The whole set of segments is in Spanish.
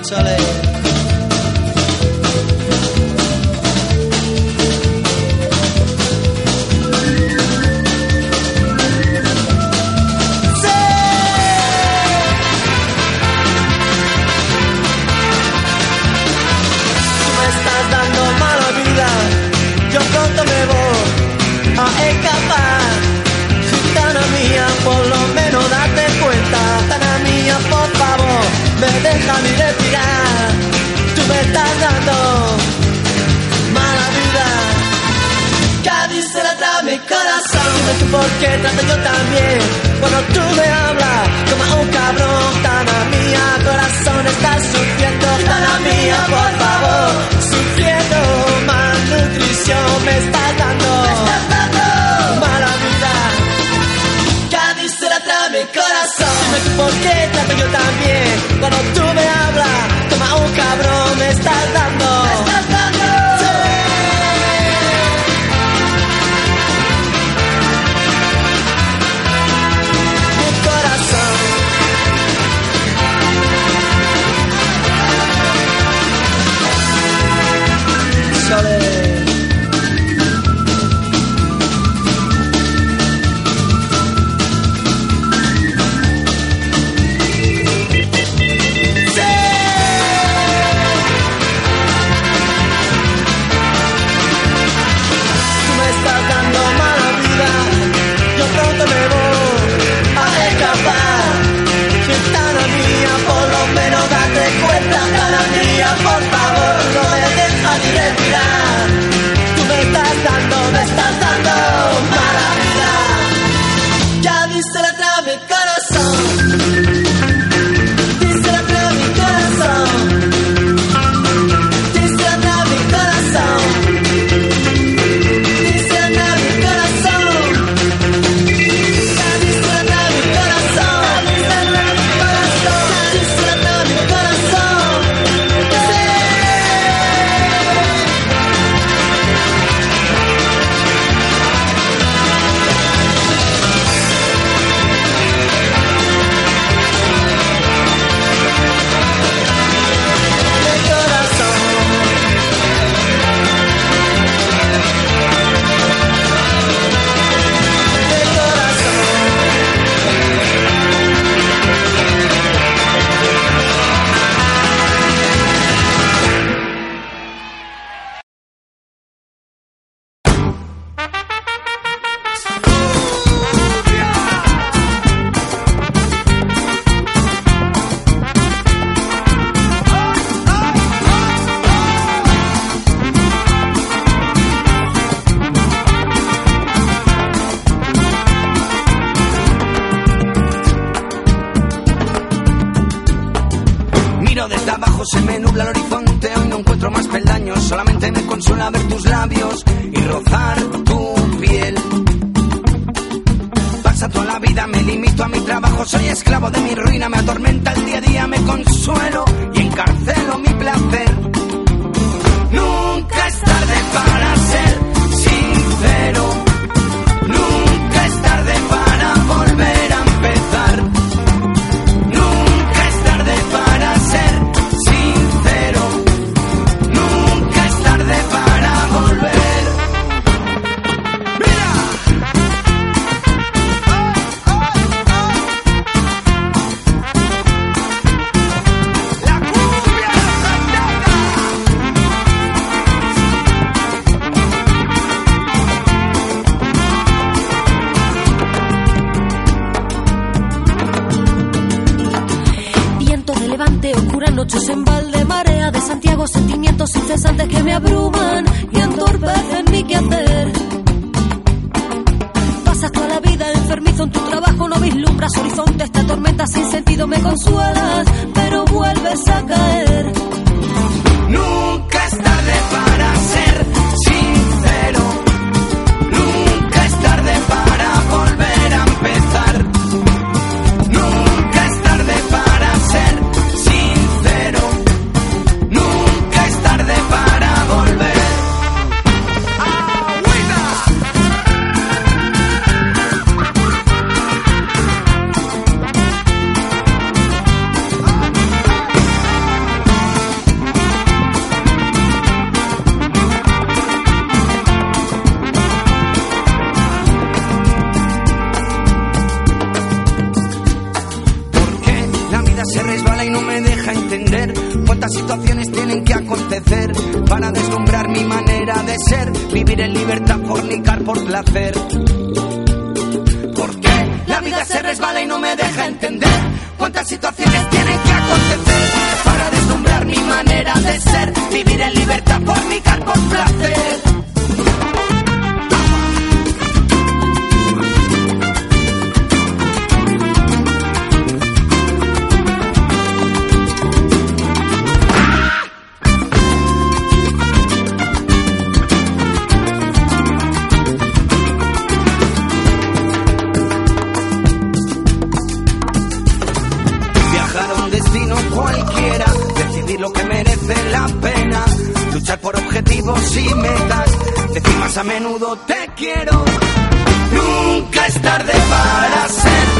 Italy. porque trato yo también. Cuando tú me hablas como a un cabrón, tana mía, corazón está sufriendo, tana mía, por favor, sufriendo malnutrición me estás dando, me estás dando mala vida. Cádiz se la trae mi corazón. Dime tú por qué trato yo también. Cuando tú me hablas como a un cabrón, me estás dando. suelo. cuántas situaciones tienen que acontecer para deslumbrar mi manera de ser, vivir en libertad, fornicar por placer. ¿Por qué la vida se resbala y no me deja entender cuántas situaciones tienen que acontecer para deslumbrar mi manera de ser, vivir en libertad, fornicar a menudo te quiero. Nunca es tarde para ser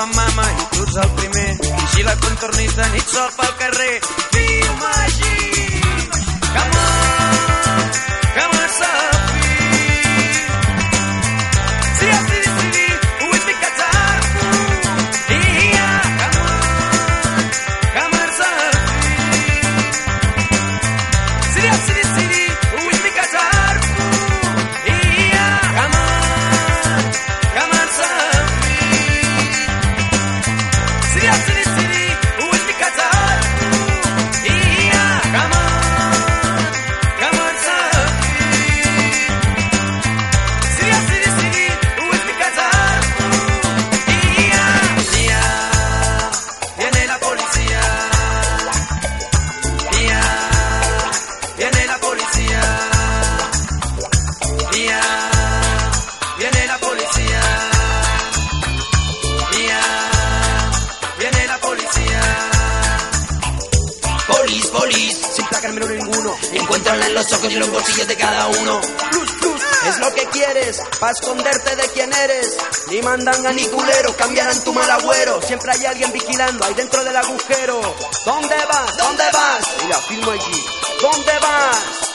de mama i tu ets el primer. Vigila quan tornis de nit sol pel carrer. Viu màgic! los ojos y los bolsillos de cada uno. Plus, plus, es lo que quieres, para esconderte de quién eres. Ni mandanga ni culero, cambiarán tu mal agüero. Siempre hay alguien vigilando ahí dentro del agujero. ¿Dónde vas? ¿Dónde vas? Mira, filmo allí. ¿Dónde vas?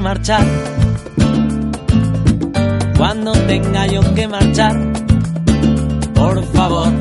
marchar, cuando tenga yo que marchar, por favor,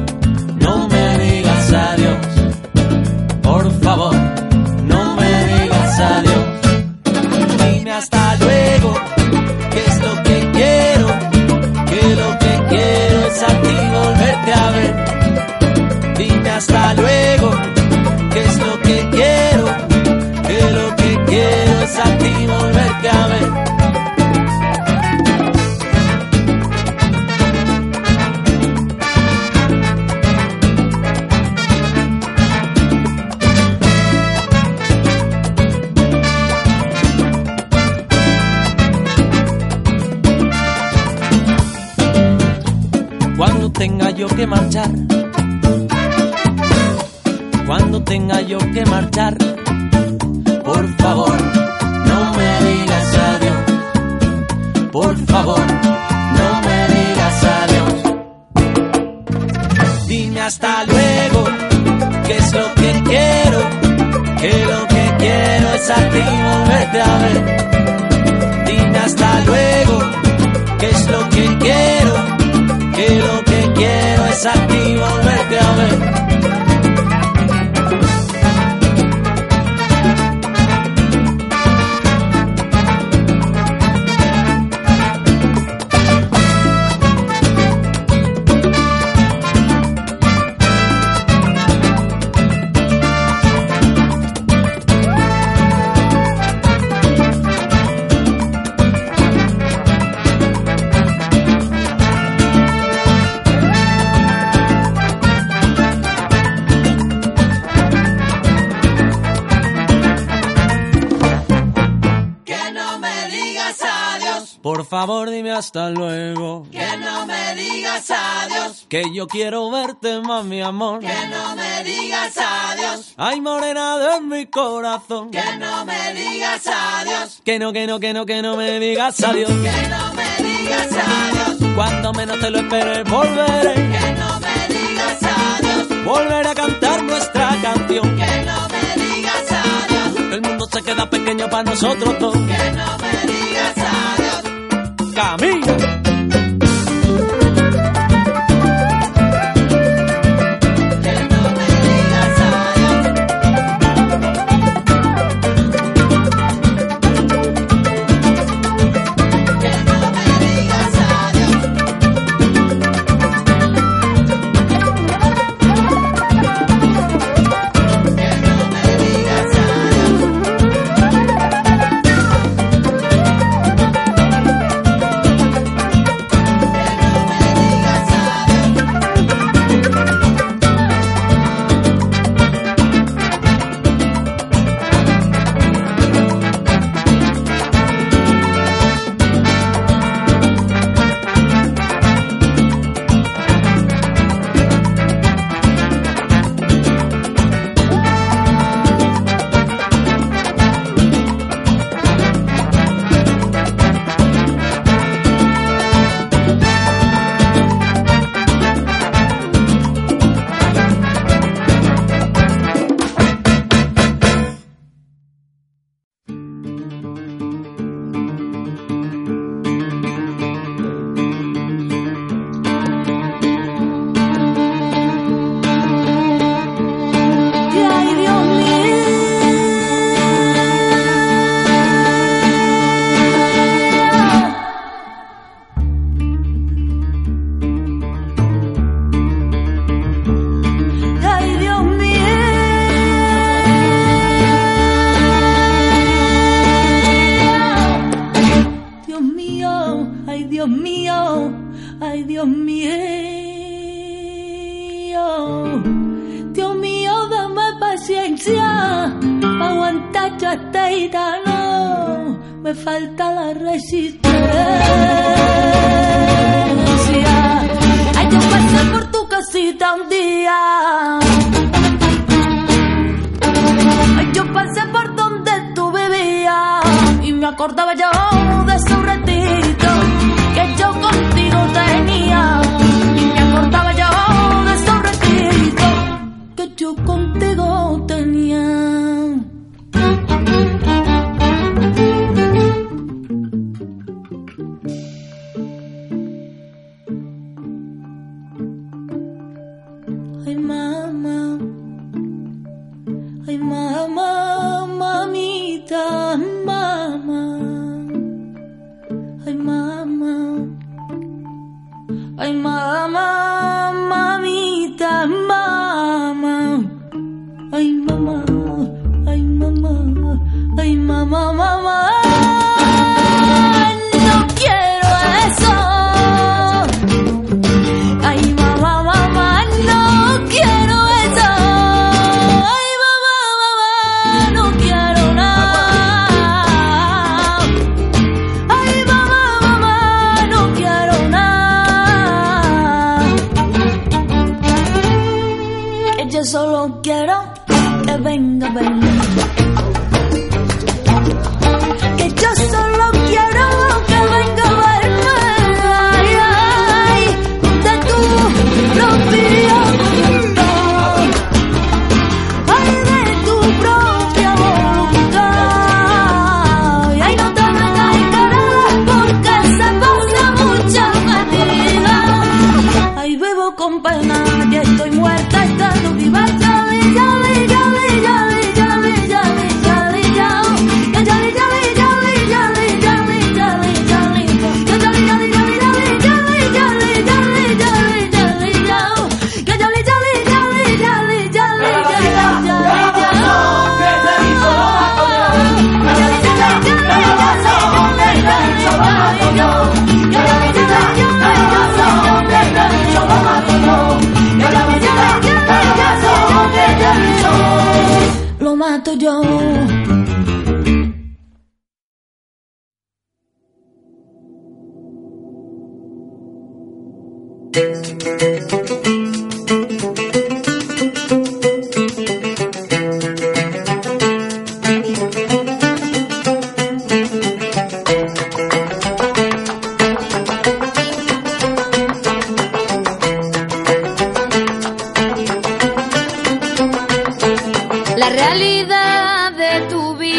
mi amor. Que no me digas adiós. Hay morenado en mi corazón. Que no me digas adiós. Que no, que no, que no, que no me digas adiós. Que no me digas adiós. Cuando menos te lo esperes volveré. Que no me digas adiós. Volveré a cantar nuestra canción. Que no me digas adiós. El mundo se queda pequeño para nosotros dos. Que no me digas adiós. Camino.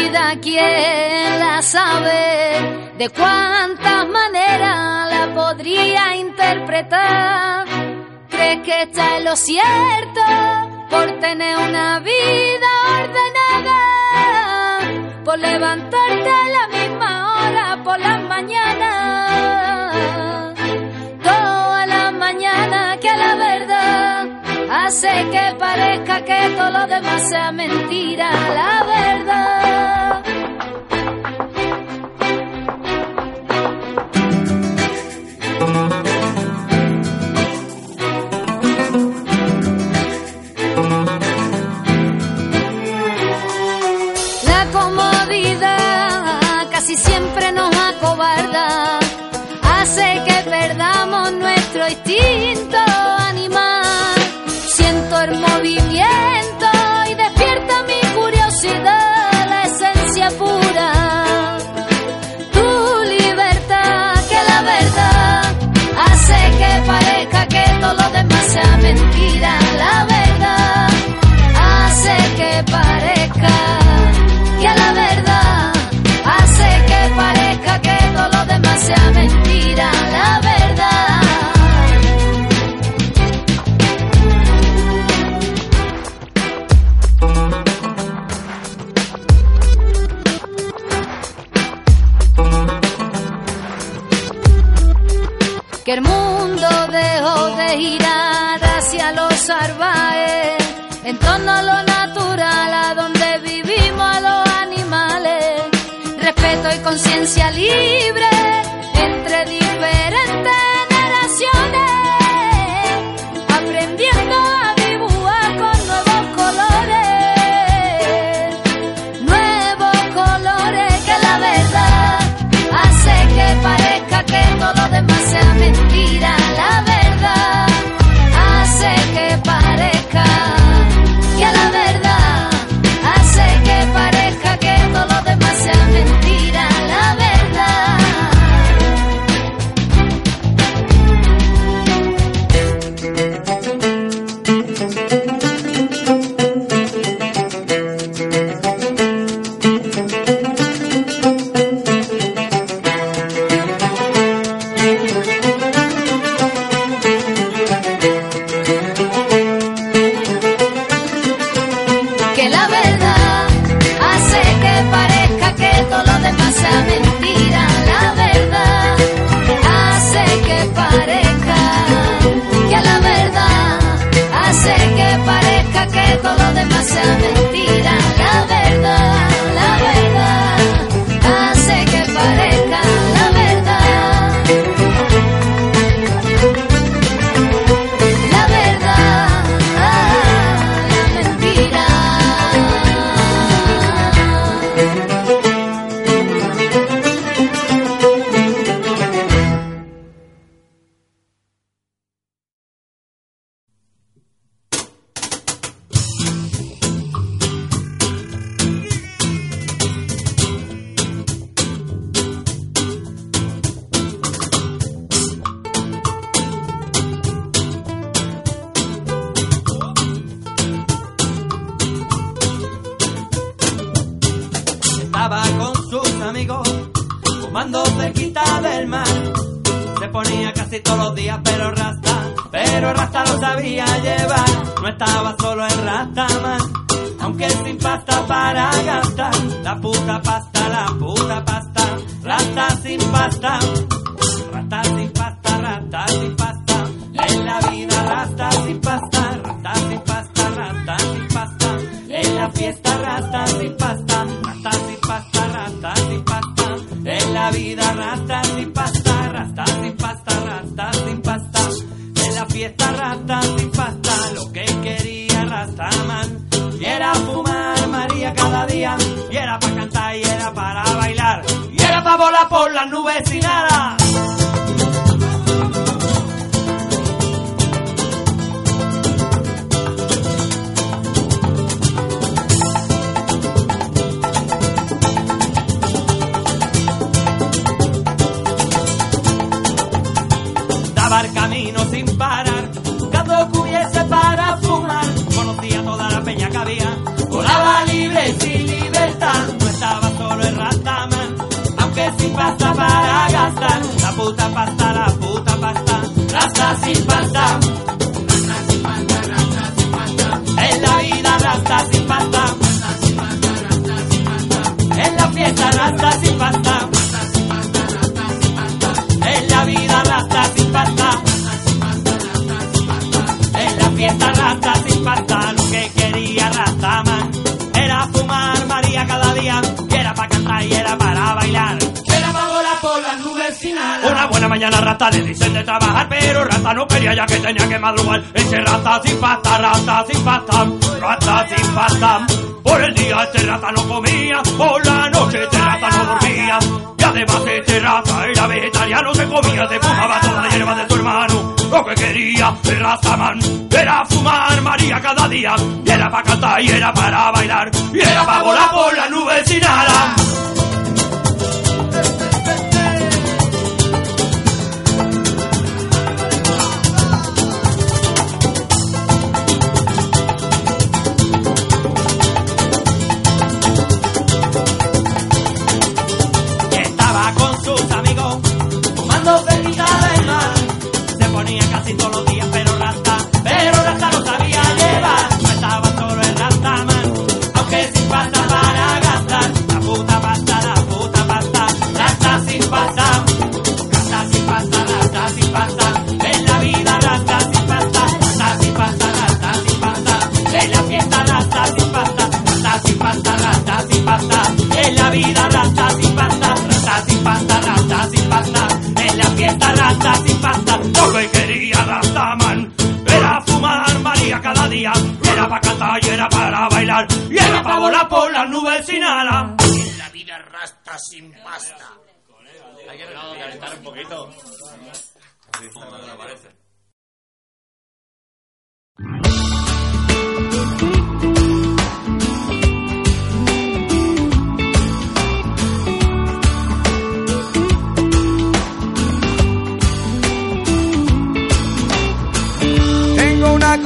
vida quién la sabe, de cuántas maneras la podría interpretar. ¿Crees que está en lo cierto por tener una vida ordenada? Por levantarte a la misma hora por la mañana. Toda la mañana que la verdad hace que parezca que todo lo demás sea mentira, la verdad. nuestro instinto animal. Siento el movimiento y despierta mi curiosidad, la esencia pura. Tu libertad, que la verdad hace que parezca que todo lo demás sea mentira. La verdad hace que parezca. girar hacia los arbaes, en torno lo natural, a donde vivimos a los animales, respeto y conciencia libre. Todos los días, y era para mañana Rasta le dicen de trabajar, pero Rasta no quería ya que tenía que madrugar. Ese Rasta sin pasta, Rasta sin pasta, Rasta sin pasta. Por el día este Rasta no comía, por la noche este Rasta no dormía. Y además este Rasta era vegetariano, se comía, se fumaba toda la hierba de su hermano. Lo que quería el Rastaman era fumar María cada día. Y era para cantar y era para bailar. Y era para volar por las nubes sin alas. Vida rasta sin pasta, rasta sin pasta, rasta sin pasta. En la fiesta rasta sin pasta. Lo que quería Rastaman era fumar María cada día. Y era para cantar y era para bailar. Y era para volar por las nubes sin alas. En la vida rasta sin pasta. Hay que calentar un poquito. Tengo una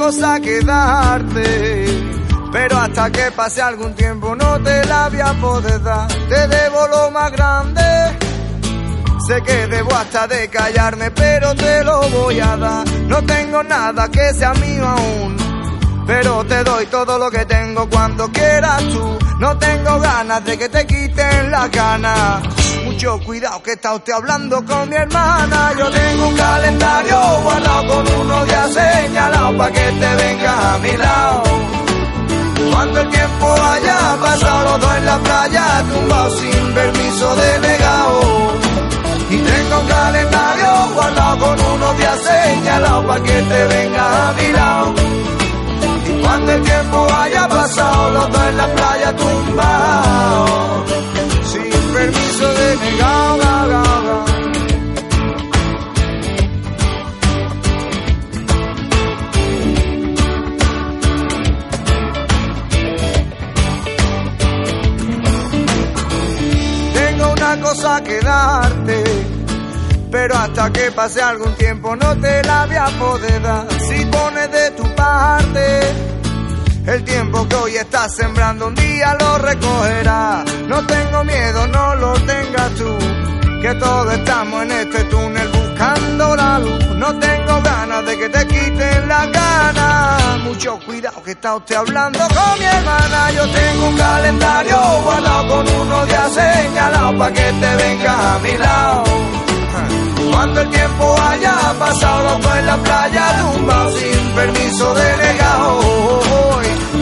cosa que darte, pero hasta que pase algún tiempo no te la voy a poder dar. Te debo lo más grande, sé que debo hasta de callarme, pero te lo voy a dar. No tengo nada que sea mío aún, pero te doy todo lo que tengo cuando quieras tú. No tengo ganas de que te quiten la gana. Mucho cuidado que está usted hablando con mi hermana. Yo tengo un calendario guardado con unos días señalados para que te vengas a mi lado. Cuando el tiempo haya pasado los dos en la playa, tumbados sin permiso delegado. Y tengo un calendario guardado con unos días señalados para que te vengas a mi lado. Y cuando el tiempo haya pasado, los dos en la playa tumbados, sin permiso de negado. ga, ga, ga. Tengo una cosa que darte, pero hasta que pase algún tiempo no te la voy a poder dar. Si pones de tu parte, el tiempo que hoy estás sembrando un día lo recogerá. No tengo miedo, no lo tengas tú. Que todos estamos en este túnel buscando la luz. No tengo ganas de que te quiten la gana. Mucho cuidado que está usted hablando con mi hermana. Yo tengo un calendario guardado con uno ya señalado para que te vengas a mi lado. Cuando el tiempo haya pasado, dos en la playa tumbado sin permiso delegado.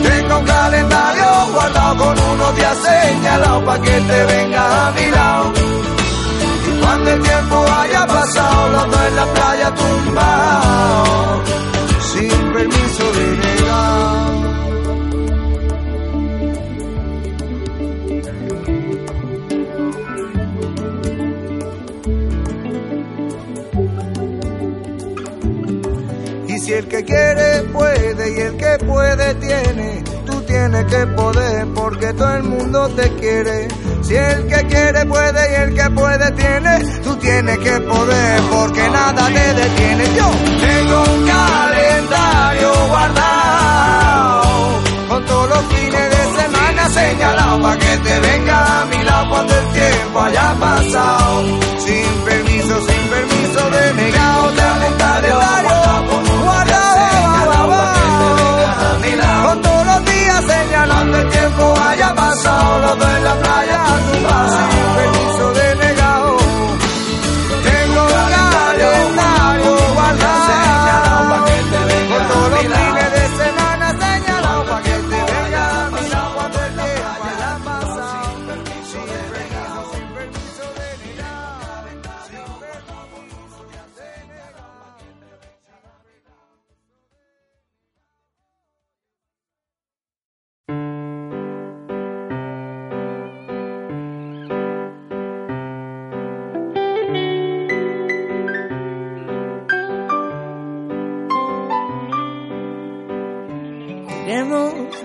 Tengo un calendario guardado con unos días señalados para que te vengas a mi lado. Y cuando el tiempo haya pasado, los dos en la playa tumbados sin permiso delegado. El que quiere puede y el que puede tiene, tú tienes que poder porque todo el mundo te quiere. Si el que quiere puede y el que puede tiene, tú tienes que poder porque nada te detiene. Yo tengo un calendario guardado con todos los fines de semana señalados para que te venga a mi lado cuando el tiempo haya pasado. Sin permiso, sin permiso de negado, calendario todos los días señalando el tiempo haya pasado, los en la playa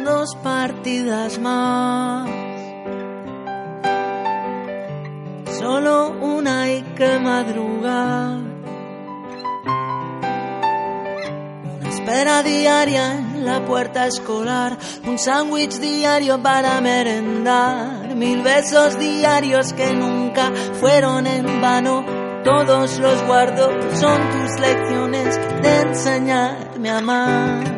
dos partidas más. Solo una hay que madrugar. Una espera diaria en la puerta escolar. Un sándwich diario para merendar. Mil besos diarios que nunca fueron en vano. Todos los guardo, son tus lecciones de enseñarme a amar.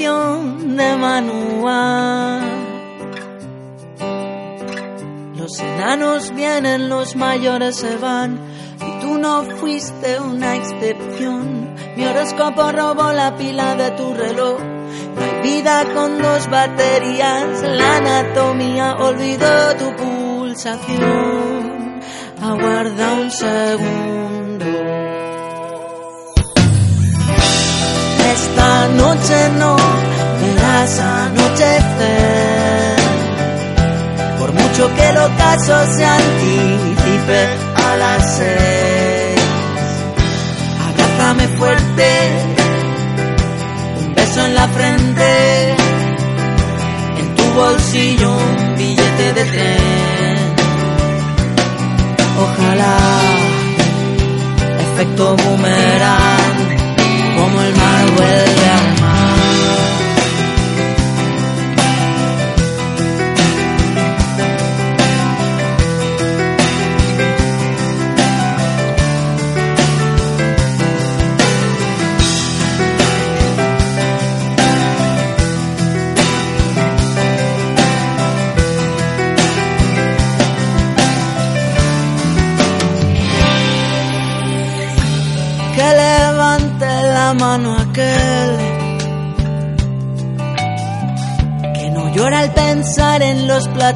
De manual. Los enanos vienen, los mayores se van, y tú no fuiste una excepción. Mi horóscopo robó la pila de tu reloj. No hay vida con dos baterías, la anatomía olvidó tu pulsación. Aguarda un segundo. Esta noche no verás anochecer. Por mucho que el ocaso se anticipe a las seis. Abrázame fuerte, un beso en la frente. En tu bolsillo un billete de tren. Ojalá, efecto boomerang como el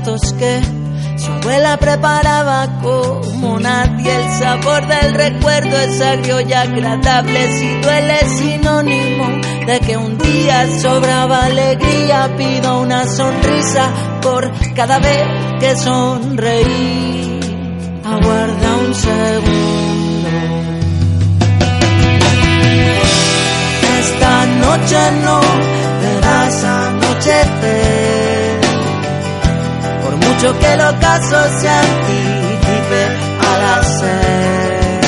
que su abuela preparaba como nadie. El sabor del recuerdo es agrio y agradable. Si duele sinónimo de que un día sobraba alegría. Pido una sonrisa por cada vez que sonreí. Aguarda un segundo. Esta noche no verás anochecer. Mucho que el ocaso se anticipe a las seis.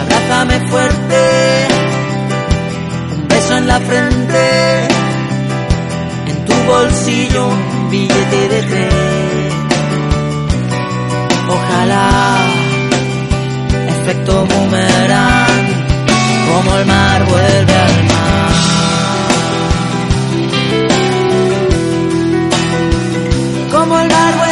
Abrázame fuerte, un beso en la frente. En tu bolsillo un billete de tren. Ojalá efecto boomerang, como el mar vuelve al mar. Como el mar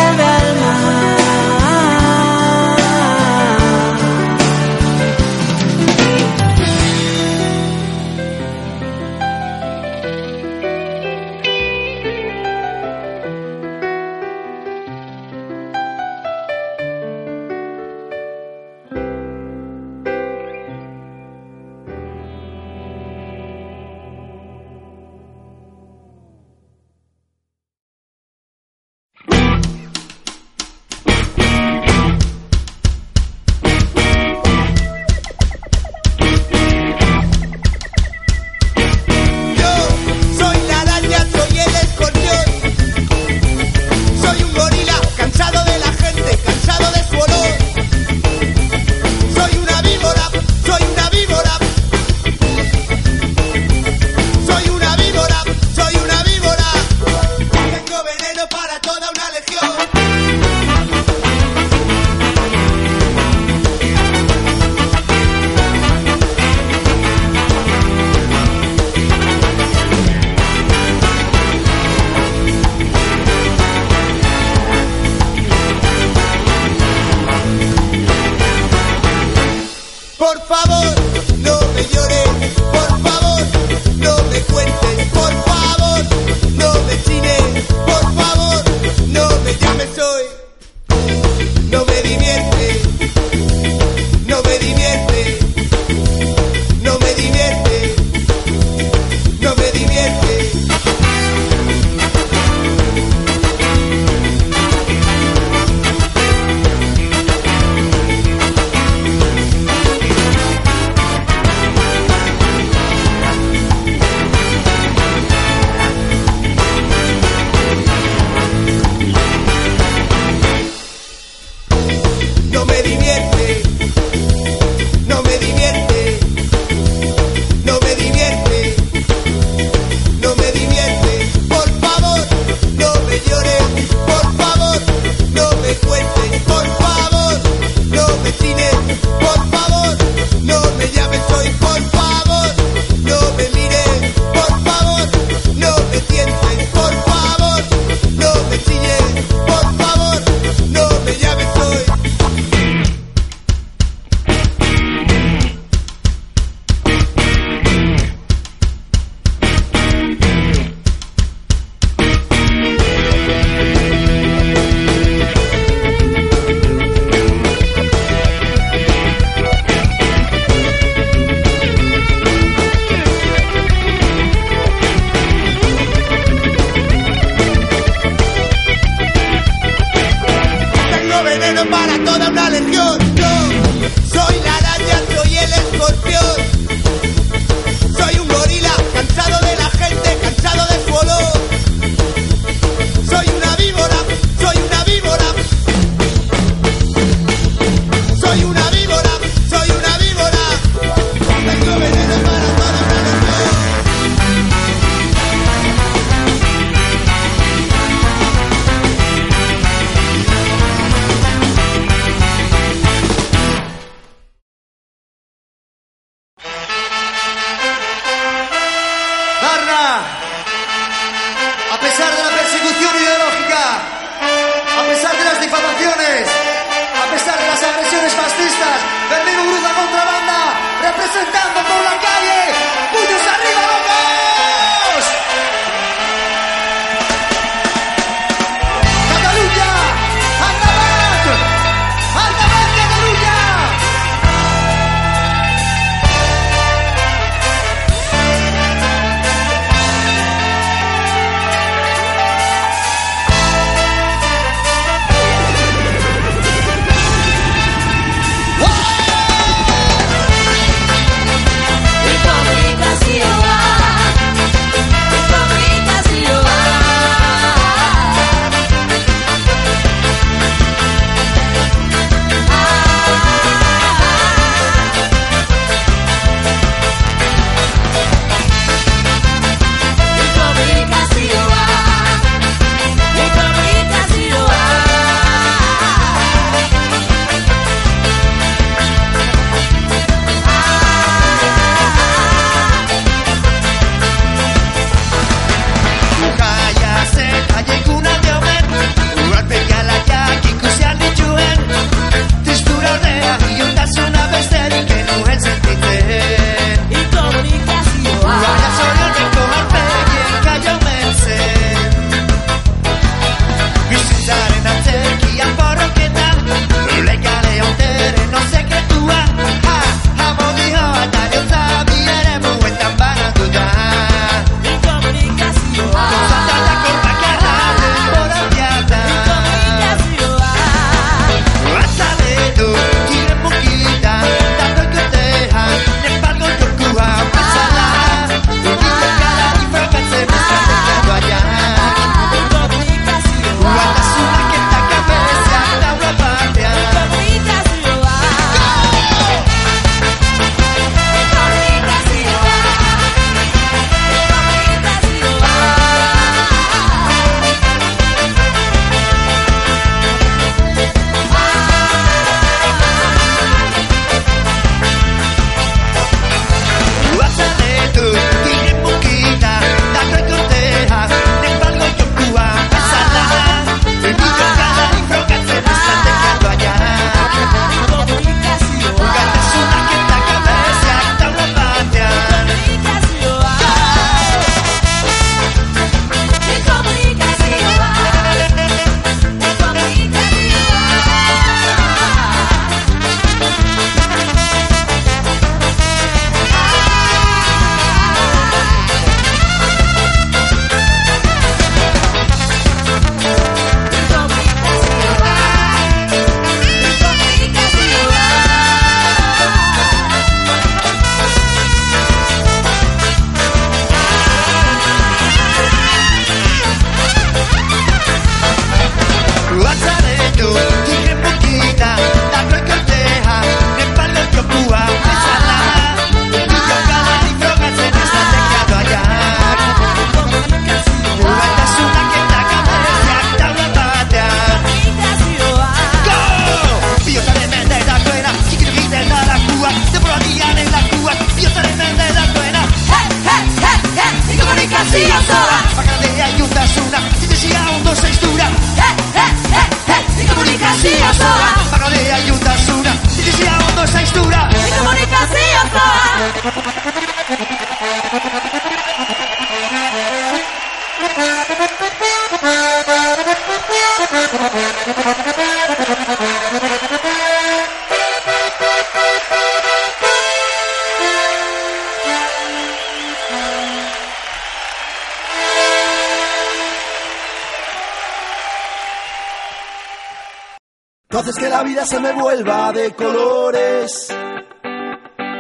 se me vuelva de colores.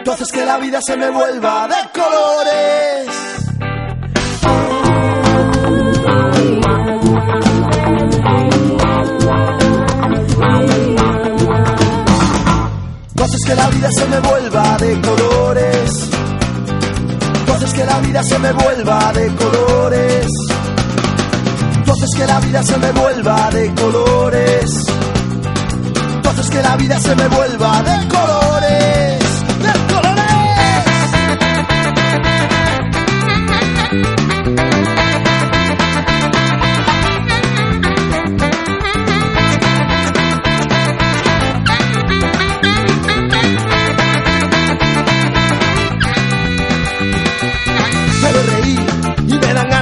Tú que la vida se me vuelva de colores. Tú que la vida se me vuelva de colores. Tú que la vida se me vuelva de colores. Tú que la vida se me vuelva de colores. Que la vida se me vuelva de colores.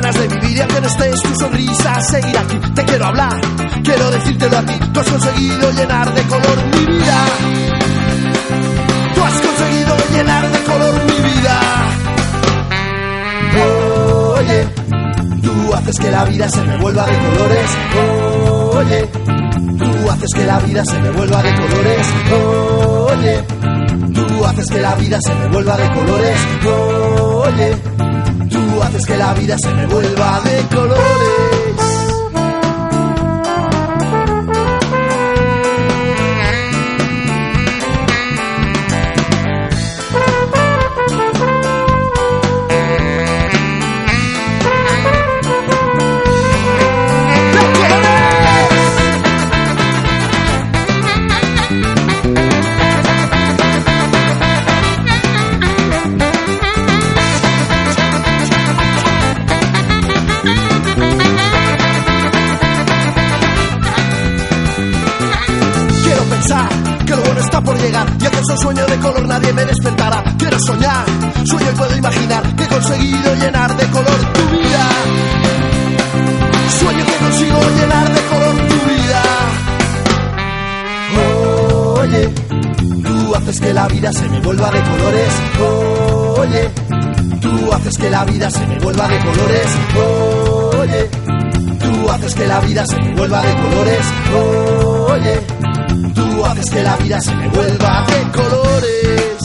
Ganas de vivir y aunque no estés tu sonrisa seguir aquí. Te quiero hablar, quiero decírtelo a ti. Tú has conseguido llenar de color mi vida. Tú has conseguido llenar de color mi vida. Oye, tú haces que la vida se me vuelva de colores. Oye, tú haces que la vida se me vuelva de colores. Oye, tú haces que la vida se me vuelva de colores. Oye, haces que la vida se me vuelva de colores. Nadie me despertará. Quiero soñar, sueño y puedo imaginar que he conseguido llenar de color tu vida. Sueño que consigo llenar de color tu vida. Oye, tú haces que la vida se me vuelva de colores. Oye, tú haces que la vida se me vuelva de colores. Oye, tú haces que la vida se me vuelva de colores. Oye, tú haces que la vida se me vuelva de colores.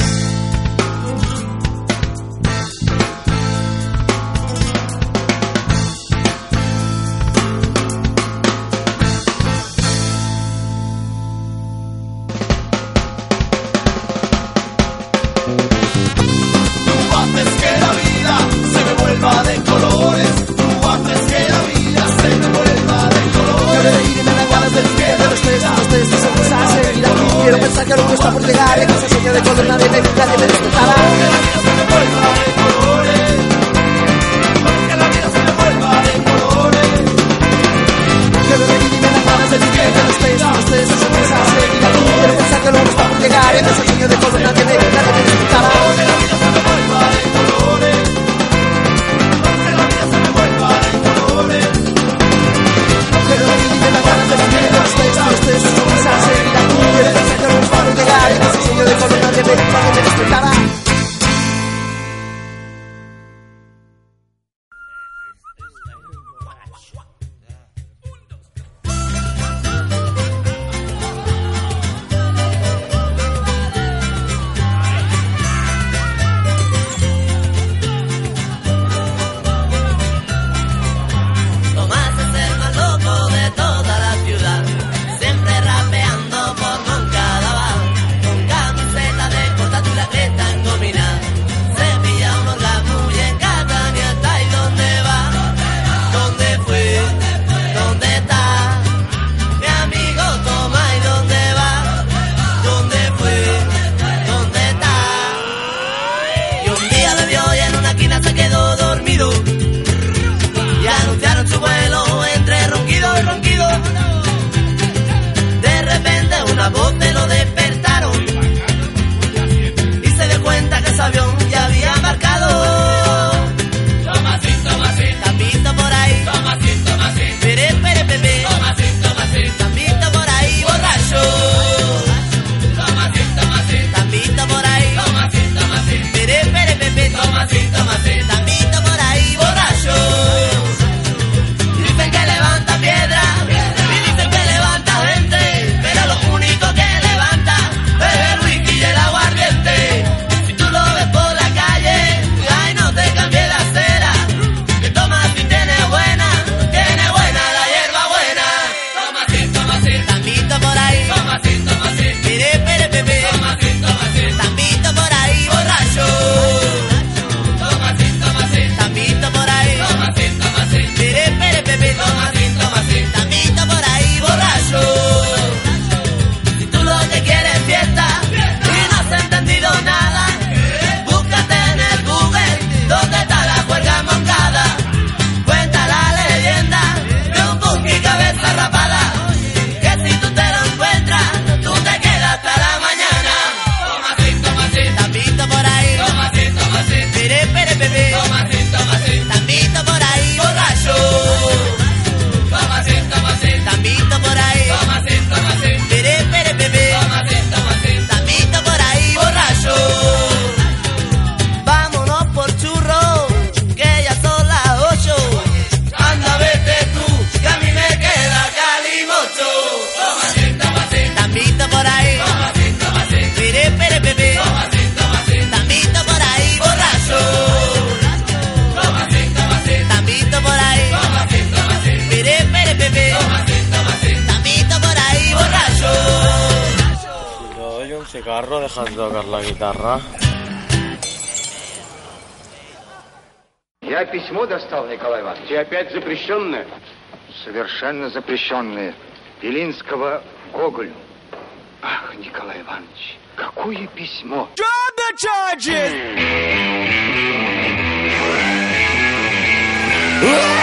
De tocar la guitarra. Я письмо достал, Николай Иванович. И опять запрещенное? Совершенно запрещенное. Белинского Гоголю. Ах, Николай Иванович, какое письмо? Drop the charges! The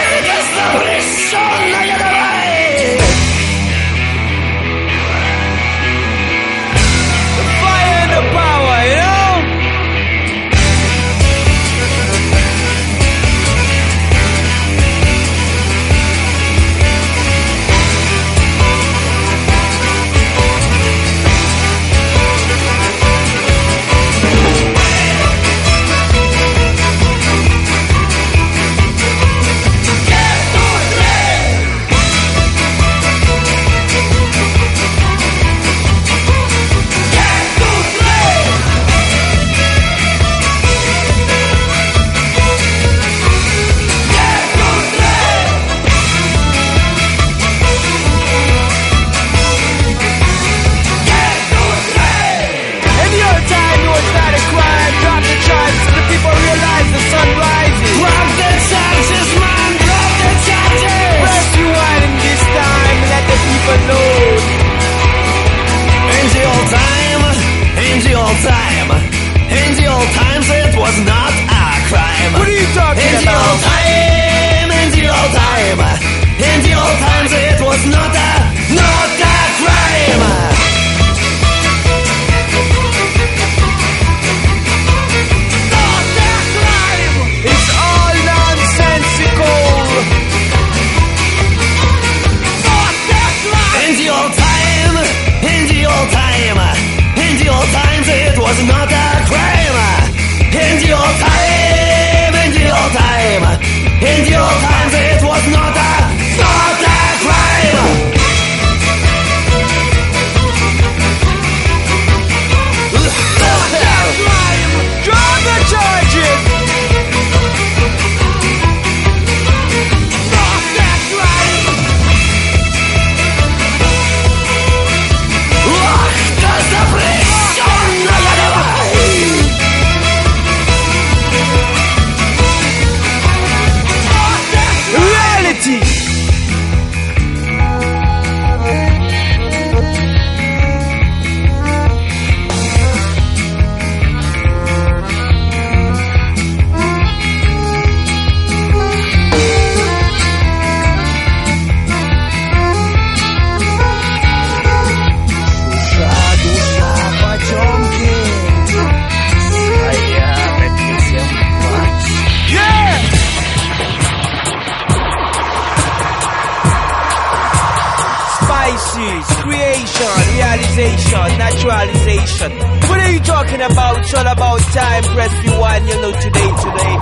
Spices, creation, realization, naturalization. What are you talking about? It's all about time. Press rewind, you know, today, today.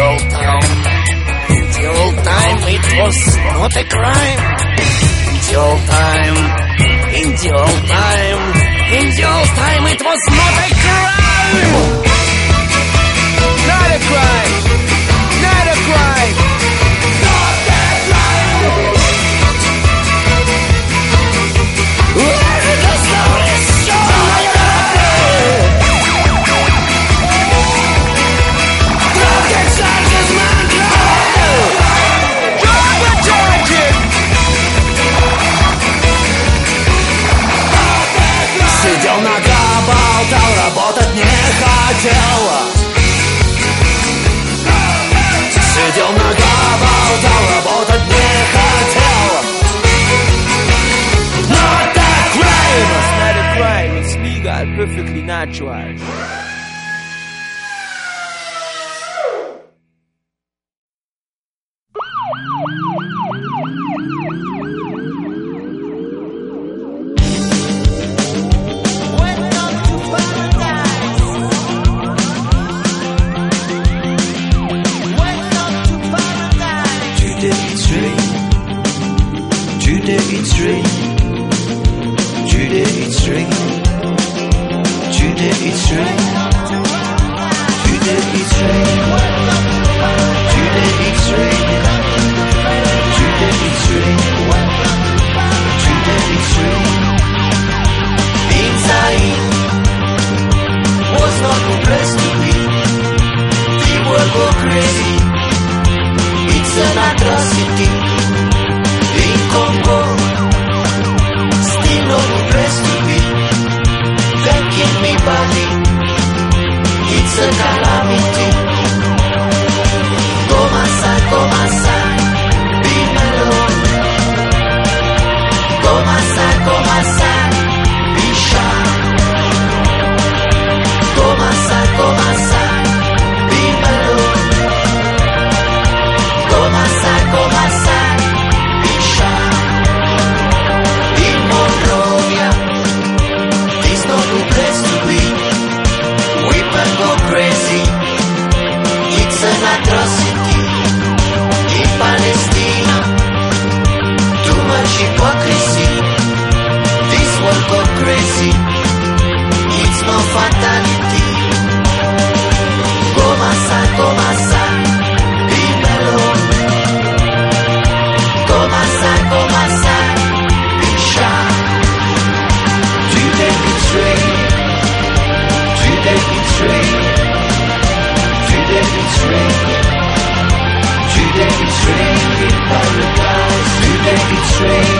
Old time, the time it was not a crime. Old time, in old time, in old time it was not a crime. Not a crime. Not a crime. болтал, работать не хотел. Сидел нога, болтал, работать не хотел. Not a crime. It's not a crime. It's legal, perfectly natural. Judy eats string. Judy eats. Judy eats. Judy eats. Judy eats. Judy eats. Being was not the place to be. People go crazy. It's an atrocity. Amsterdam. falta de Tu t'es tué, tu t'es betrayed. tu t'es tué.